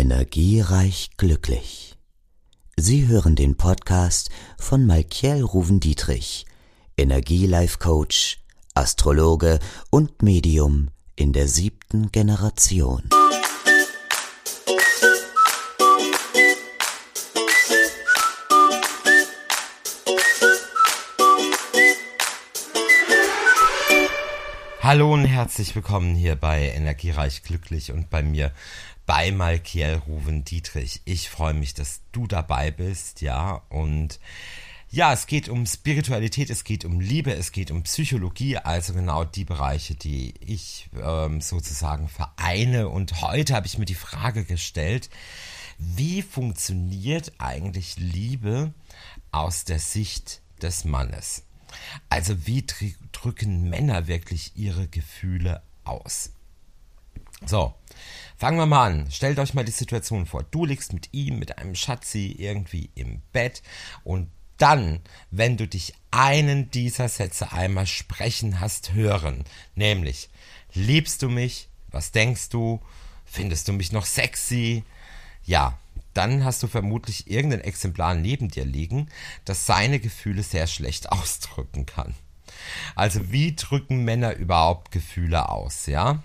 Energiereich glücklich. Sie hören den Podcast von Malkiel Ruven-Dietrich, Energielife Coach, Astrologe und Medium in der siebten Generation. Hallo und herzlich willkommen hier bei Energiereich Glücklich und bei mir bei Malkiel Ruven Dietrich. Ich freue mich, dass du dabei bist, ja, und ja, es geht um Spiritualität, es geht um Liebe, es geht um Psychologie, also genau die Bereiche, die ich ähm, sozusagen vereine. Und heute habe ich mir die Frage gestellt, wie funktioniert eigentlich Liebe aus der Sicht des Mannes? Also wie drücken Männer wirklich ihre Gefühle aus? So, fangen wir mal an. Stellt euch mal die Situation vor. Du liegst mit ihm, mit einem Schatzi irgendwie im Bett und dann, wenn du dich einen dieser Sätze einmal sprechen hast hören, nämlich, liebst du mich? Was denkst du? Findest du mich noch sexy? Ja, dann hast du vermutlich irgendein Exemplar neben dir liegen, das seine Gefühle sehr schlecht ausdrücken kann. Also wie drücken Männer überhaupt Gefühle aus, ja?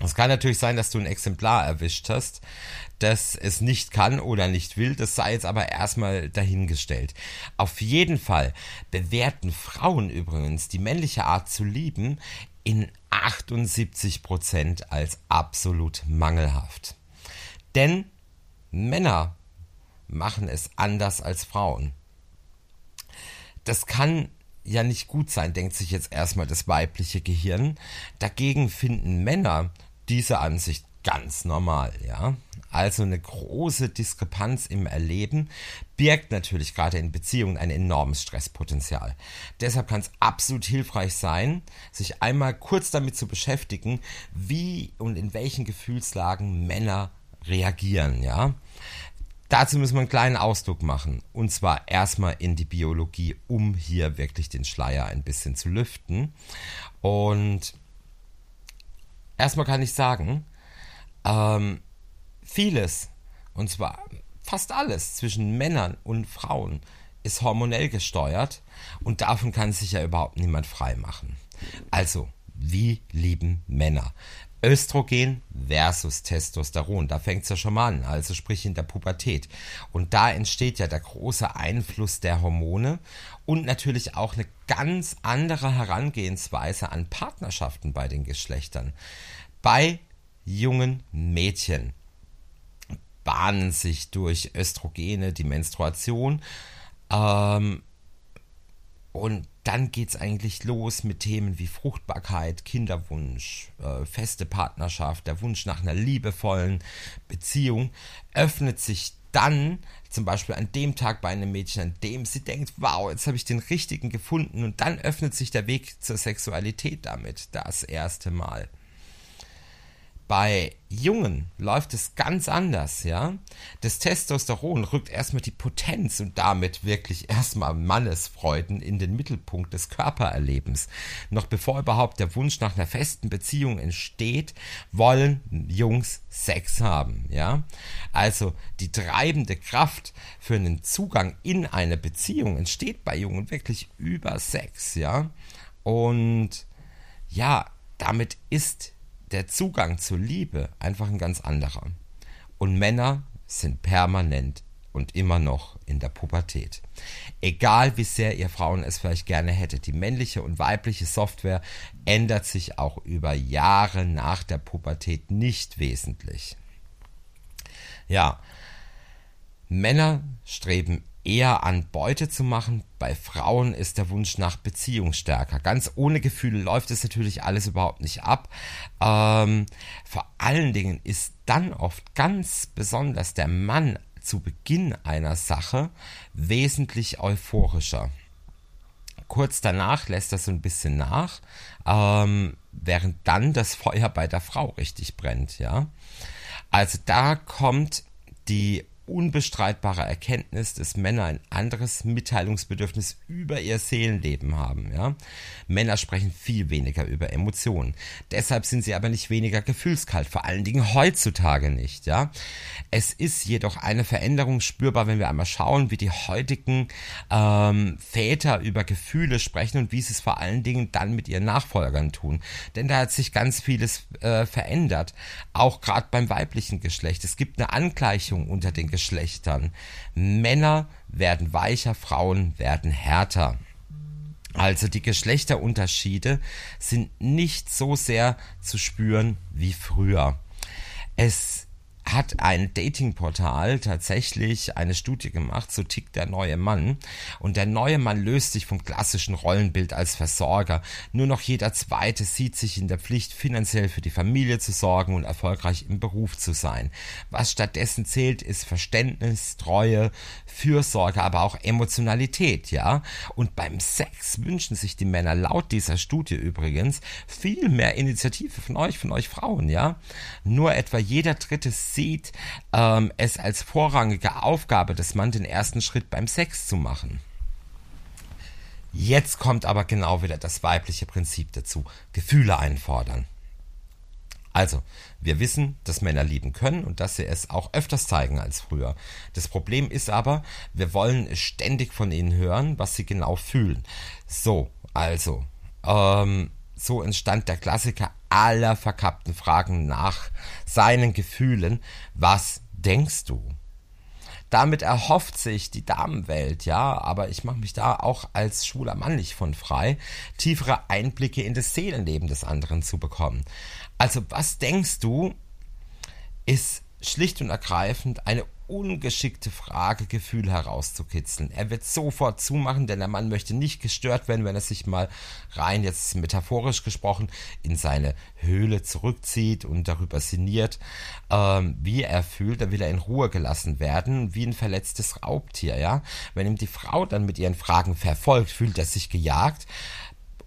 Es kann natürlich sein, dass du ein Exemplar erwischt hast, das es nicht kann oder nicht will, das sei jetzt aber erstmal dahingestellt. Auf jeden Fall bewerten Frauen übrigens die männliche Art zu lieben in 78 Prozent als absolut mangelhaft. Denn Männer machen es anders als Frauen. Das kann ja nicht gut sein, denkt sich jetzt erstmal das weibliche Gehirn. Dagegen finden Männer diese Ansicht ganz normal, ja. Also eine große Diskrepanz im Erleben birgt natürlich gerade in Beziehungen ein enormes Stresspotenzial. Deshalb kann es absolut hilfreich sein, sich einmal kurz damit zu beschäftigen, wie und in welchen Gefühlslagen Männer reagieren, ja. Dazu müssen wir einen kleinen Ausdruck machen. Und zwar erstmal in die Biologie, um hier wirklich den Schleier ein bisschen zu lüften. Und erstmal kann ich sagen, ähm, vieles, und zwar fast alles zwischen Männern und Frauen, ist hormonell gesteuert und davon kann sich ja überhaupt niemand frei machen. Also, wie lieben Männer? Östrogen versus Testosteron, da fängt es ja schon mal an, also sprich in der Pubertät. Und da entsteht ja der große Einfluss der Hormone und natürlich auch eine ganz andere Herangehensweise an Partnerschaften bei den Geschlechtern. Bei jungen Mädchen bahnen sich durch Östrogene die Menstruation ähm, und dann geht es eigentlich los mit Themen wie Fruchtbarkeit, Kinderwunsch, äh, feste Partnerschaft, der Wunsch nach einer liebevollen Beziehung, öffnet sich dann zum Beispiel an dem Tag bei einem Mädchen, an dem sie denkt, wow, jetzt habe ich den richtigen gefunden und dann öffnet sich der Weg zur Sexualität damit, das erste Mal. Bei Jungen läuft es ganz anders, ja. Das Testosteron rückt erstmal die Potenz und damit wirklich erstmal Mannesfreuden in den Mittelpunkt des Körpererlebens. Noch bevor überhaupt der Wunsch nach einer festen Beziehung entsteht, wollen Jungs Sex haben, ja. Also die treibende Kraft für einen Zugang in eine Beziehung entsteht bei Jungen wirklich über Sex, ja. Und ja, damit ist der Zugang zur Liebe einfach ein ganz anderer. Und Männer sind permanent und immer noch in der Pubertät. Egal wie sehr ihr Frauen es vielleicht gerne hättet, die männliche und weibliche Software ändert sich auch über Jahre nach der Pubertät nicht wesentlich. Ja, Männer streben eher an Beute zu machen. Bei Frauen ist der Wunsch nach Beziehung stärker. Ganz ohne Gefühle läuft es natürlich alles überhaupt nicht ab. Ähm, vor allen Dingen ist dann oft ganz besonders der Mann zu Beginn einer Sache wesentlich euphorischer. Kurz danach lässt er so ein bisschen nach, ähm, während dann das Feuer bei der Frau richtig brennt, ja. Also da kommt die unbestreitbare Erkenntnis, dass Männer ein anderes Mitteilungsbedürfnis über ihr Seelenleben haben. Ja? Männer sprechen viel weniger über Emotionen. Deshalb sind sie aber nicht weniger gefühlskalt, vor allen Dingen heutzutage nicht. Ja? Es ist jedoch eine Veränderung spürbar, wenn wir einmal schauen, wie die heutigen ähm, Väter über Gefühle sprechen und wie sie es vor allen Dingen dann mit ihren Nachfolgern tun. Denn da hat sich ganz vieles äh, verändert, auch gerade beim weiblichen Geschlecht. Es gibt eine Angleichung unter den Geschlechtern. Männer werden weicher, Frauen werden härter. Also die Geschlechterunterschiede sind nicht so sehr zu spüren wie früher. Es hat ein Datingportal tatsächlich eine Studie gemacht, so tickt der neue Mann. Und der neue Mann löst sich vom klassischen Rollenbild als Versorger. Nur noch jeder zweite sieht sich in der Pflicht, finanziell für die Familie zu sorgen und erfolgreich im Beruf zu sein. Was stattdessen zählt, ist Verständnis, Treue, Fürsorge, aber auch Emotionalität, ja. Und beim Sex wünschen sich die Männer laut dieser Studie übrigens viel mehr Initiative von euch, von euch Frauen, ja. Nur etwa jeder dritte sieht ähm, es als vorrangige Aufgabe des Mann, den ersten Schritt beim Sex zu machen. Jetzt kommt aber genau wieder das weibliche Prinzip dazu. Gefühle einfordern. Also, wir wissen, dass Männer lieben können und dass sie es auch öfters zeigen als früher. Das Problem ist aber, wir wollen ständig von ihnen hören, was sie genau fühlen. So, also, ähm, so entstand der Klassiker aller verkappten Fragen nach seinen Gefühlen. Was denkst du? Damit erhofft sich die Damenwelt, ja, aber ich mache mich da auch als schwuler Mann nicht von frei, tiefere Einblicke in das Seelenleben des anderen zu bekommen. Also was denkst du, ist schlicht und ergreifend eine ungeschickte Frage Gefühl herauszukitzeln. Er wird sofort zumachen, denn der Mann möchte nicht gestört werden, wenn er sich mal rein, jetzt metaphorisch gesprochen, in seine Höhle zurückzieht und darüber sinniert, ähm, wie er fühlt. Da will er in Ruhe gelassen werden, wie ein verletztes Raubtier, ja. Wenn ihm die Frau dann mit ihren Fragen verfolgt, fühlt er sich gejagt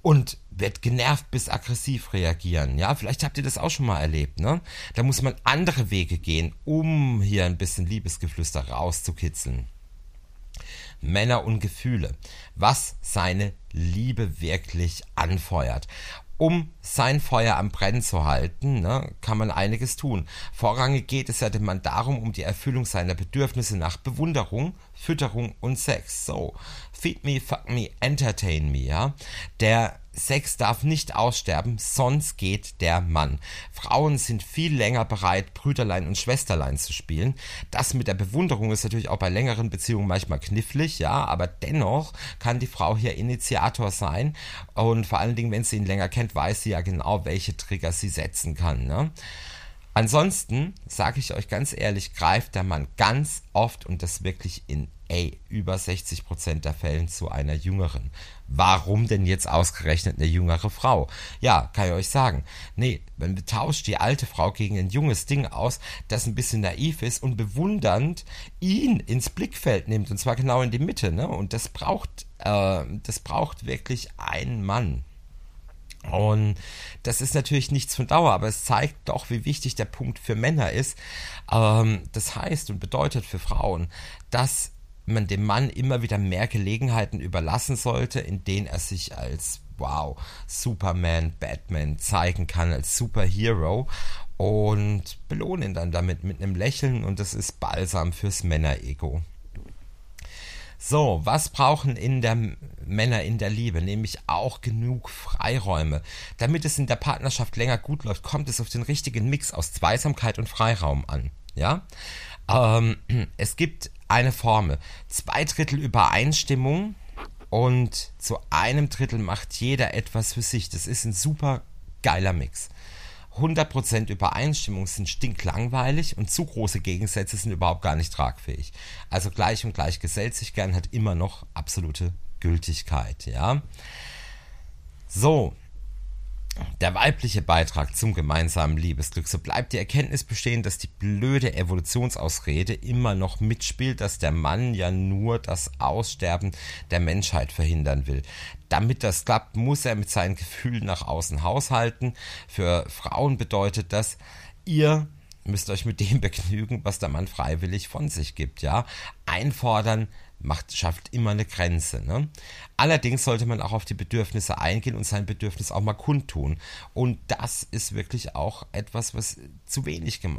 und wird genervt bis aggressiv reagieren. Ja, vielleicht habt ihr das auch schon mal erlebt, ne? Da muss man andere Wege gehen, um hier ein bisschen Liebesgeflüster rauszukitzeln. Männer und Gefühle, was seine Liebe wirklich anfeuert. Um sein Feuer am Brennen zu halten, ne, kann man einiges tun. Vorrangig geht es ja dem Mann darum, um die Erfüllung seiner Bedürfnisse nach Bewunderung, Fütterung und Sex. So, feed me, fuck me, entertain me, ja. Der Sex darf nicht aussterben, sonst geht der Mann. Frauen sind viel länger bereit, Brüderlein und Schwesterlein zu spielen. Das mit der Bewunderung ist natürlich auch bei längeren Beziehungen manchmal knifflig, ja, aber dennoch kann die Frau hier Initiator sein und vor allen Dingen, wenn sie ihn länger kennt, weiß sie ja genau, welche Trigger sie setzen kann. Ne? Ansonsten, sage ich euch ganz ehrlich, greift der Mann ganz oft und das wirklich in ey, über 60 Prozent der Fällen zu einer jüngeren. Warum denn jetzt ausgerechnet eine jüngere Frau? Ja, kann ich euch sagen. Nee, man tauscht die alte Frau gegen ein junges Ding aus, das ein bisschen naiv ist und bewundernd ihn ins Blickfeld nimmt und zwar genau in die Mitte, ne? Und das braucht, äh, das braucht wirklich einen Mann. Und das ist natürlich nichts von Dauer, aber es zeigt doch, wie wichtig der Punkt für Männer ist. Ähm, das heißt und bedeutet für Frauen, dass man dem Mann immer wieder mehr Gelegenheiten überlassen sollte, in denen er sich als wow, Superman, Batman zeigen kann, als Superhero und belohnen ihn dann damit mit einem Lächeln und das ist Balsam fürs Männerego. So, was brauchen in der Männer in der Liebe? Nämlich auch genug Freiräume. Damit es in der Partnerschaft länger gut läuft, kommt es auf den richtigen Mix aus Zweisamkeit und Freiraum an. Ja? Ähm, es gibt eine Formel. Zwei Drittel Übereinstimmung und zu einem Drittel macht jeder etwas für sich. Das ist ein super geiler Mix. 100% Übereinstimmung sind stinklangweilig und zu große Gegensätze sind überhaupt gar nicht tragfähig. Also gleich und gleich gesellt sich gern hat immer noch absolute Gültigkeit, ja. So, der weibliche Beitrag zum gemeinsamen Liebesglück, so bleibt die Erkenntnis bestehen, dass die blöde Evolutionsausrede immer noch mitspielt, dass der Mann ja nur das Aussterben der Menschheit verhindern will. Damit das klappt, muss er mit seinen Gefühlen nach außen haushalten. Für Frauen bedeutet das, ihr müsst euch mit dem begnügen, was der Mann freiwillig von sich gibt, ja. Einfordern macht, schafft immer eine Grenze. Ne? Allerdings sollte man auch auf die Bedürfnisse eingehen und sein Bedürfnis auch mal kundtun. Und das ist wirklich auch etwas, was zu wenig gemacht